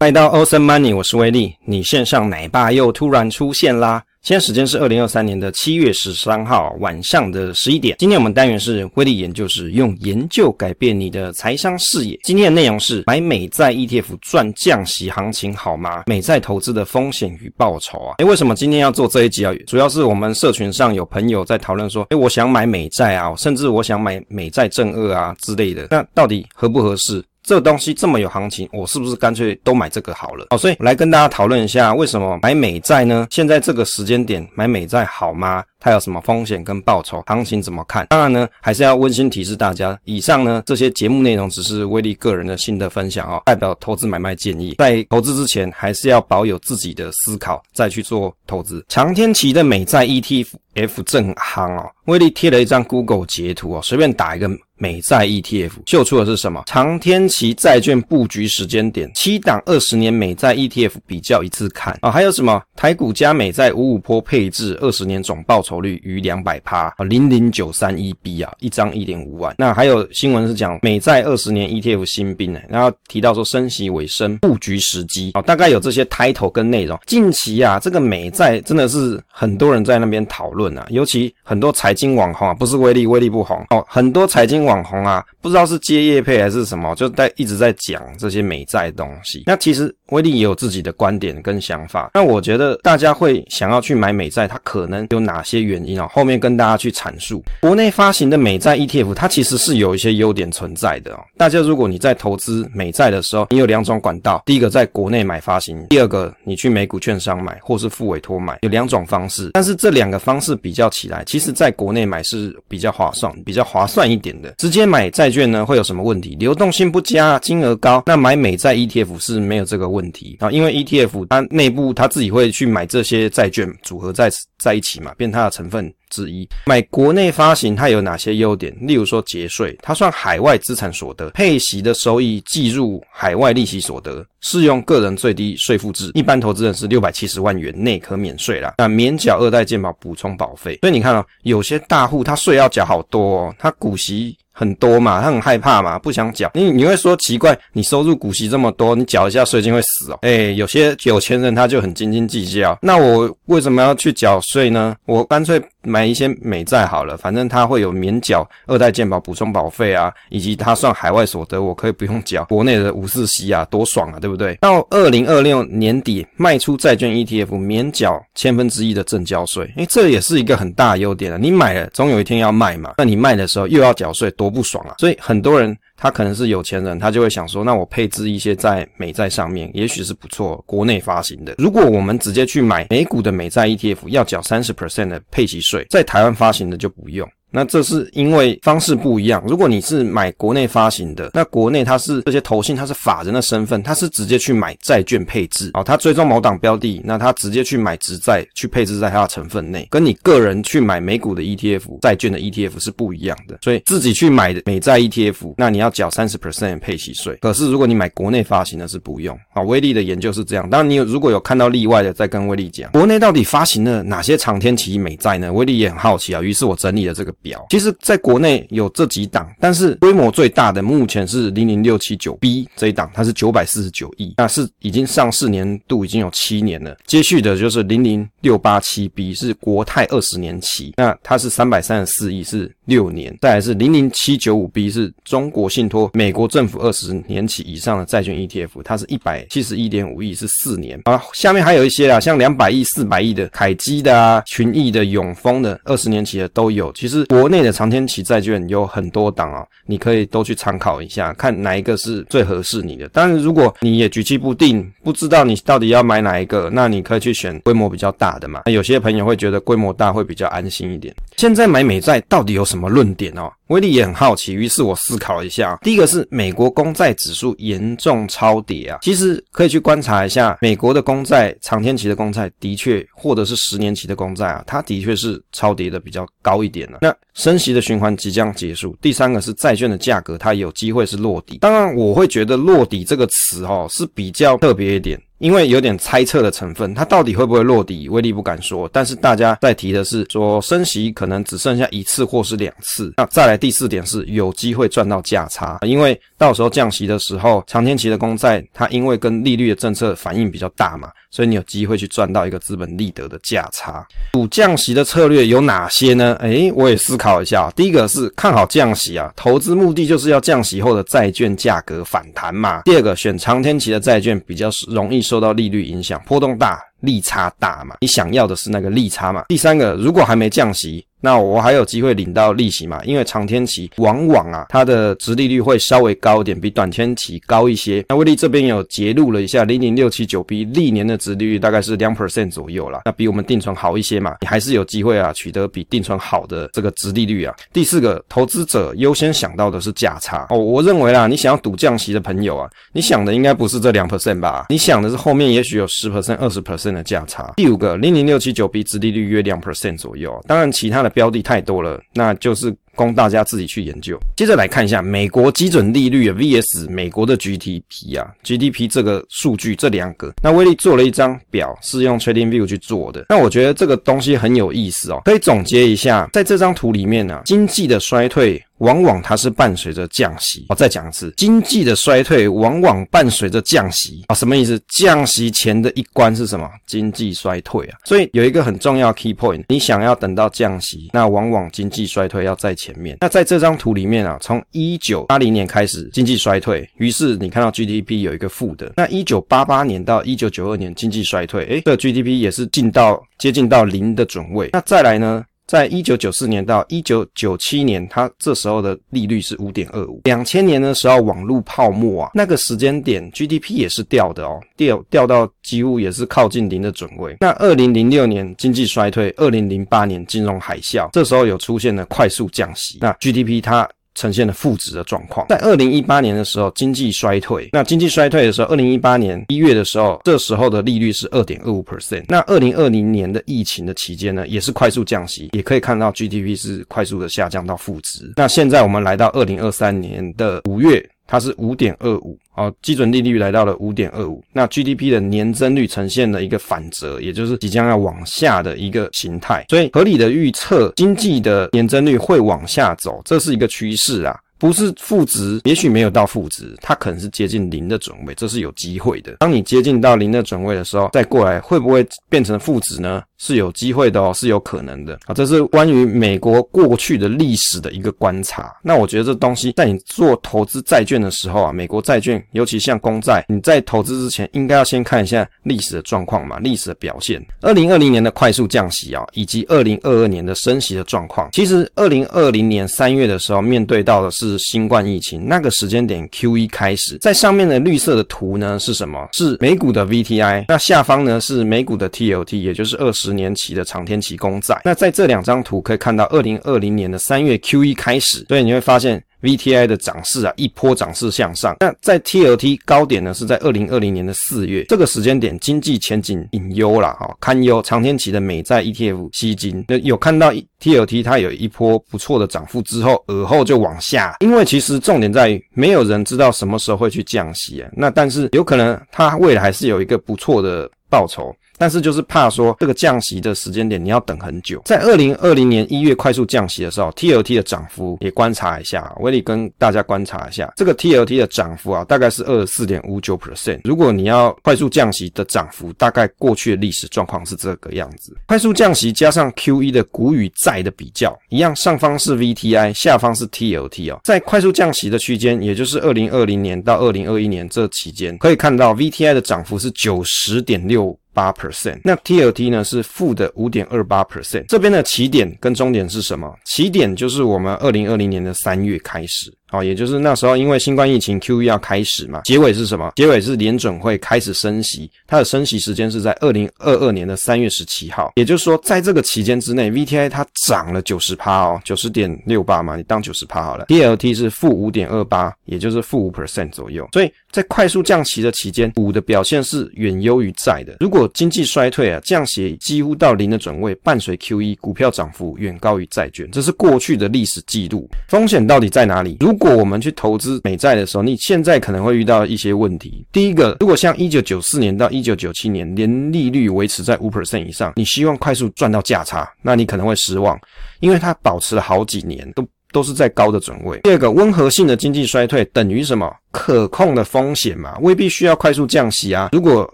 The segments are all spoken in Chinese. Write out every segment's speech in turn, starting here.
来到 Awesome Money，我是威利。你线上奶爸又突然出现啦！现在时间是二零二三年的七月十三号晚上的十一点。今天我们单元是威利研究室，用研究改变你的财商视野。今天的内容是买美债 ETF 赚降息行情好吗？美债投资的风险与报酬啊！诶，为什么今天要做这一集啊？主要是我们社群上有朋友在讨论说，诶，我想买美债啊，甚至我想买美债正二啊之类的，那到底合不合适？这个东西这么有行情，我是不是干脆都买这个好了？好，所以来跟大家讨论一下，为什么买美债呢？现在这个时间点买美债好吗？它有什么风险跟报酬？行情怎么看？当然呢，还是要温馨提示大家，以上呢这些节目内容只是威利个人的心得分享哦，代表投资买卖建议。在投资之前，还是要保有自己的思考，再去做投资。长天期的美债 ETF 正夯哦，威利贴了一张 Google 截图哦，随便打一个。美债 ETF 秀出的是什么？长天期债券布局时间点，七档二十年美债 ETF 比较一次看啊，还有什么台股加美债五五坡配置，二十年总报酬率逾两百趴啊，零零九三一 B 啊，一张一点五万。那还有新闻是讲美债二十年 ETF 新兵呢，然后提到说升息尾声布局时机啊，大概有这些 title 跟内容。近期啊，这个美债真的是很多人在那边讨论啊，尤其很多财经网红啊，不是威力，威力不红哦，很多财经。网红啊，不知道是接业配还是什么，就在一直在讲这些美债东西。那其实威利也有自己的观点跟想法。那我觉得大家会想要去买美债，它可能有哪些原因啊？后面跟大家去阐述。国内发行的美债 ETF，它其实是有一些优点存在的哦。大家如果你在投资美债的时候，你有两种管道：第一个在国内买发行，第二个你去美股券商买，或是付委托买，有两种方式。但是这两个方式比较起来，其实在国内买是比较划算，比较划算一点的。直接买债券呢，会有什么问题？流动性不佳，金额高。那买美债 ETF 是没有这个问问题啊，因为 ETF 它内部它自己会去买这些债券组合在在一起嘛，变它的成分之一。买国内发行它有哪些优点？例如说节税，它算海外资产所得，配息的收益计入海外利息所得，适用个人最低税负制，一般投资人是六百七十万元内可免税啦。那免缴二代健保补充保费。所以你看哦，有些大户他税要缴好多哦，他股息。很多嘛，他很害怕嘛，不想缴。你你会说奇怪，你收入股息这么多，你缴一下税金会死哦。诶，有些有钱人他就很斤斤计较。那我为什么要去缴税呢？我干脆。买一些美债好了，反正它会有免缴二代健保补充保费啊，以及它算海外所得，我可以不用缴国内的五四息啊，多爽啊，对不对？到二零二六年底卖出债券 ETF 免缴千分之一的正交税，诶，这也是一个很大优点啊。你买了总有一天要卖嘛，那你卖的时候又要缴税，多不爽啊！所以很多人。他可能是有钱人，他就会想说，那我配置一些在美债上面，也许是不错，国内发行的。如果我们直接去买美股的美债 ETF，要缴三十 percent 的配息税，在台湾发行的就不用。那这是因为方式不一样。如果你是买国内发行的，那国内它是这些投信，它是法人的身份，它是直接去买债券配置哦，它追踪某档标的，那它直接去买直债去配置在它的成分内，跟你个人去买美股的 ETF、债券的 ETF 是不一样的。所以自己去买的美债 ETF，那你要缴三十 percent 配息税。可是如果你买国内发行的，是不用啊。威利的研究是这样，当然你有如果有看到例外的，再跟威利讲。国内到底发行了哪些长天期美债呢？威利也很好奇啊，于是我整理了这个。表其实，在国内有这几档，但是规模最大的目前是零零六七九 B 这一档，它是九百四十九亿，那是已经上市年度已经有七年了。接续的就是零零六八七 B 是国泰二十年期，那它是三百三十四亿，是六年。再来是零零七九五 B 是中国信托美国政府二十年期以上的债券 ETF，它是一百七十一点五亿，是四年。啊，下面还有一些啊，像两百亿、四百亿的凯基的啊、群益的、永丰的二十年期的都有。其实。国内的长天期债券有很多档啊，你可以都去参考一下，看哪一个是最合适你的。但是如果你也举棋不定，不知道你到底要买哪一个，那你可以去选规模比较大的嘛。有些朋友会觉得规模大会比较安心一点。现在买美债到底有什么论点哦？威力也很好奇，于是我思考一下。第一个是美国公债指数严重超跌啊，其实可以去观察一下美国的公债，长天期的公债的确，或者是十年期的公债啊，它的确是超跌的比较高一点了。那升息的循环即将结束。第三个是债券的价格，它有机会是落底。当然，我会觉得落底这个词哦是比较特别一点。因为有点猜测的成分，它到底会不会落底，威力不敢说。但是大家在提的是说升息可能只剩下一次或是两次。那再来第四点是有机会赚到价差，因为到时候降息的时候，长天期的公债它因为跟利率的政策反应比较大嘛，所以你有机会去赚到一个资本利得的价差。赌降息的策略有哪些呢？诶，我也思考一下。第一个是看好降息啊，投资目的就是要降息后的债券价格反弹嘛。第二个选长天期的债券比较容易受到利率影响，波动大，利差大嘛。你想要的是那个利差嘛。第三个，如果还没降息。那我还有机会领到利息嘛？因为长天期往往啊，它的殖利率会稍微高一点，比短天期高一些。那威力这边有揭露了一下，零零六七九 B 历年的殖利率大概是两 percent 左右啦。那比我们定存好一些嘛？你还是有机会啊，取得比定存好的这个殖利率啊。第四个，投资者优先想到的是价差哦。我认为啦，你想要赌降息的朋友啊，你想的应该不是这两 percent 吧？你想的是后面也许有十 percent、二十 percent 真的价差。第五个，零零六七九 B 殖利率约两 percent 左右。当然，其他的。标的太多了，那就是供大家自己去研究。接着来看一下美国基准利率 vs 美国的 GDP 啊，GDP 这个数据这两个，那威力做了一张表，是用 TradingView 去做的。那我觉得这个东西很有意思哦，可以总结一下，在这张图里面呢、啊，经济的衰退。往往它是伴随着降息。我再讲一次，经济的衰退往往伴随着降息啊，什么意思？降息前的一关是什么？经济衰退啊。所以有一个很重要 key point，你想要等到降息，那往往经济衰退要在前前面。那在这张图里面啊，从一九八零年开始经济衰退，于是你看到 GDP 有一个负的。那一九八八年到一九九二年经济衰退，诶，这个 GDP 也是进到接近到零的准位。那再来呢？在一九九四年到一九九七年，它这时候的利率是五点二五。两千年的时候，网络泡沫啊，那个时间点 GDP 也是掉的哦，掉掉到几乎也是靠近零的准位。那二零零六年经济衰退，二零零八年金融海啸，这时候有出现了快速降息，那 GDP 它。呈现了负值的状况。在二零一八年的时候，经济衰退。那经济衰退的时候，二零一八年一月的时候，这时候的利率是二点二五 percent。那二零二零年的疫情的期间呢，也是快速降息，也可以看到 GDP 是快速的下降到负值。那现在我们来到二零二三年的五月。它是五点二五，哦，基准利率来到了五点二五，那 GDP 的年增率呈现了一个反折，也就是即将要往下的一个形态，所以合理的预测经济的年增率会往下走，这是一个趋势啊。不是负值，也许没有到负值，它可能是接近零的准位，这是有机会的。当你接近到零的准位的时候，再过来会不会变成负值呢？是有机会的哦，是有可能的啊。这是关于美国过去的历史的一个观察。那我觉得这东西在你做投资债券的时候啊，美国债券，尤其像公债，你在投资之前应该要先看一下历史的状况嘛，历史的表现。二零二零年的快速降息啊，以及二零二二年的升息的状况，其实二零二零年三月的时候面对到的是。新冠疫情那个时间点，QE 开始，在上面的绿色的图呢是什么？是美股的 VTI，那下方呢是美股的 TLT，也就是二十十年期的长天期公债。那在这两张图可以看到，二零二零年的三月 QE 开始，所以你会发现。VTI 的涨势啊，一波涨势向上。那在 TLT 高点呢，是在二零二零年的四月，这个时间点经济前景隐忧啦，哈，堪忧。长天期的美债 ETF 吸金，那有看到 TLT 它有一波不错的涨幅之后，而后就往下。因为其实重点在于，没有人知道什么时候会去降息啊。那但是有可能它未来还是有一个不错的报酬。但是就是怕说这个降息的时间点你要等很久，在二零二零年一月快速降息的时候，TLT 的涨幅也观察一下，威力跟大家观察一下，这个 TLT 的涨幅啊，大概是二十四点五九 percent。如果你要快速降息的涨幅，大概过去的历史状况是这个样子。快速降息加上 QE 的股与债的比较，一样，上方是 VTI，下方是 TLT 哦。在快速降息的区间，也就是二零二零年到二零二一年这期间，可以看到 VTI 的涨幅是九十点六。八 percent，那 TLT 呢是负的五点二八 percent。这边的起点跟终点是什么？起点就是我们二零二零年的三月开始。好，也就是那时候，因为新冠疫情，QE 要开始嘛。结尾是什么？结尾是联准会开始升息，它的升息时间是在二零二二年的三月十七号。也就是说，在这个期间之内，VTI 它涨了九十趴哦，九十点六八嘛，你当九十趴好了。DLT 是负五点二八，也就是负五 percent 左右。所以在快速降息的期间，股的表现是远优于债的。如果经济衰退啊，降息几乎到零的准位，伴随 QE，股票涨幅远高于债券，这是过去的历史记录。风险到底在哪里？如如果我们去投资美债的时候，你现在可能会遇到一些问题。第一个，如果像一九九四年到一九九七年年利率维持在五 percent 以上，你希望快速赚到价差，那你可能会失望，因为它保持了好几年都都是在高的准位。第二个，温和性的经济衰退等于什么？可控的风险嘛，未必需要快速降息啊。如果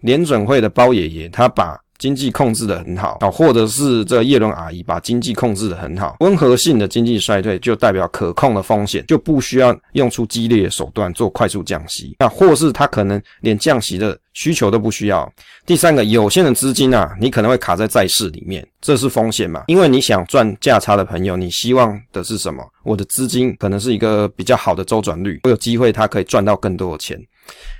联准会的包爷爷他把经济控制得很好啊，或者是这个叶伦阿姨把经济控制得很好，温和性的经济衰退就代表可控的风险，就不需要用出激烈的手段做快速降息。那或是他可能连降息的需求都不需要。第三个，有限的资金啊，你可能会卡在债市里面，这是风险嘛？因为你想赚价差的朋友，你希望的是什么？我的资金可能是一个比较好的周转率，我有机会它可以赚到更多的钱。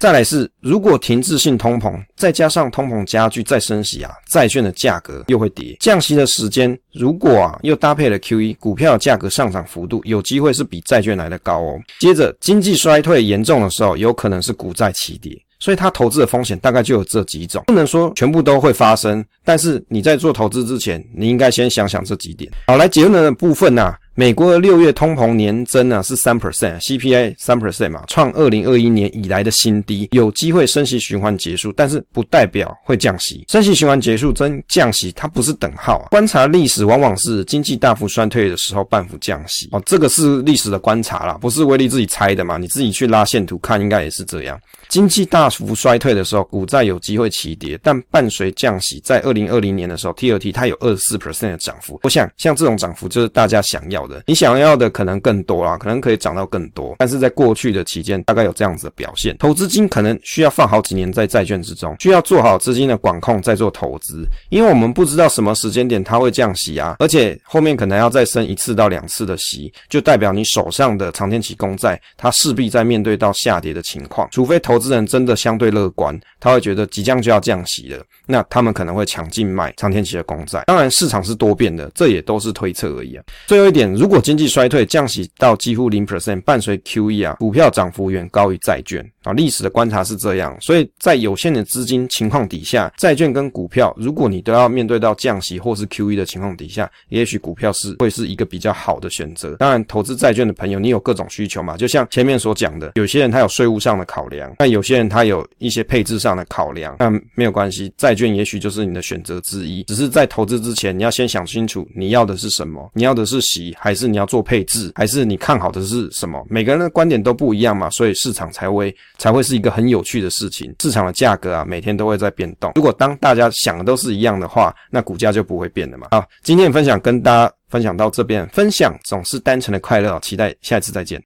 再来是，如果停滞性通膨，再加上通膨加剧再升息啊，债券的价格又会跌。降息的时间如果啊又搭配了 QE，股票价格上涨幅度有机会是比债券来的高哦。接着经济衰退严重的时候，有可能是股债齐跌。所以他投资的风险大概就有这几种，不能说全部都会发生，但是你在做投资之前，你应该先想想这几点。好，来结论的部分啊。美国的六月通膨年增啊是三 percent，CPI 三 percent 嘛，创二零二一年以来的新低，有机会升息循环结束，但是不代表会降息。升息循环结束跟降息它不是等号啊。观察历史往往是经济大幅衰退的时候半幅降息哦，这个是历史的观察啦，不是威力自己猜的嘛，你自己去拉线图看，应该也是这样。经济大幅衰退的时候，股债有机会齐跌，但伴随降息，在二零二零年的时候，TLT 它有二十四 percent 的涨幅。我想像这种涨幅就是大家想要的。你想要的可能更多啦，可能可以涨到更多，但是在过去的期间大概有这样子的表现。投资金可能需要放好几年在债券之中，需要做好资金的管控再做投资，因为我们不知道什么时间点它会降息啊，而且后面可能要再升一次到两次的息，就代表你手上的长天期公债它势必在面对到下跌的情况，除非投资人真的相对乐观，他会觉得即将就要降息了，那他们可能会抢进卖长天期的公债。当然市场是多变的，这也都是推测而已啊。最后一点，如果经济衰退，降息到几乎零 percent，伴随 QE 啊，股票涨幅远高于债券啊。历史的观察是这样，所以在有限的资金情况底下，债券跟股票，如果你都要面对到降息或是 QE 的情况底下，也许股票是会是一个比较好的选择。当然，投资债券的朋友，你有各种需求嘛？就像前面所讲的，有些人他有税务上的考量，那有些人他有一些配置上的考量，那没有关系，债券也许就是你的选择之一。只是在投资之前，你要先想清楚你要的是什么，你要的是息还是你要。做配置，还是你看好的是什么？每个人的观点都不一样嘛，所以市场才会才会是一个很有趣的事情。市场的价格啊，每天都会在变动。如果当大家想的都是一样的话，那股价就不会变的嘛。好，今天的分享跟大家分享到这边，分享总是单纯的快乐，期待下一次再见。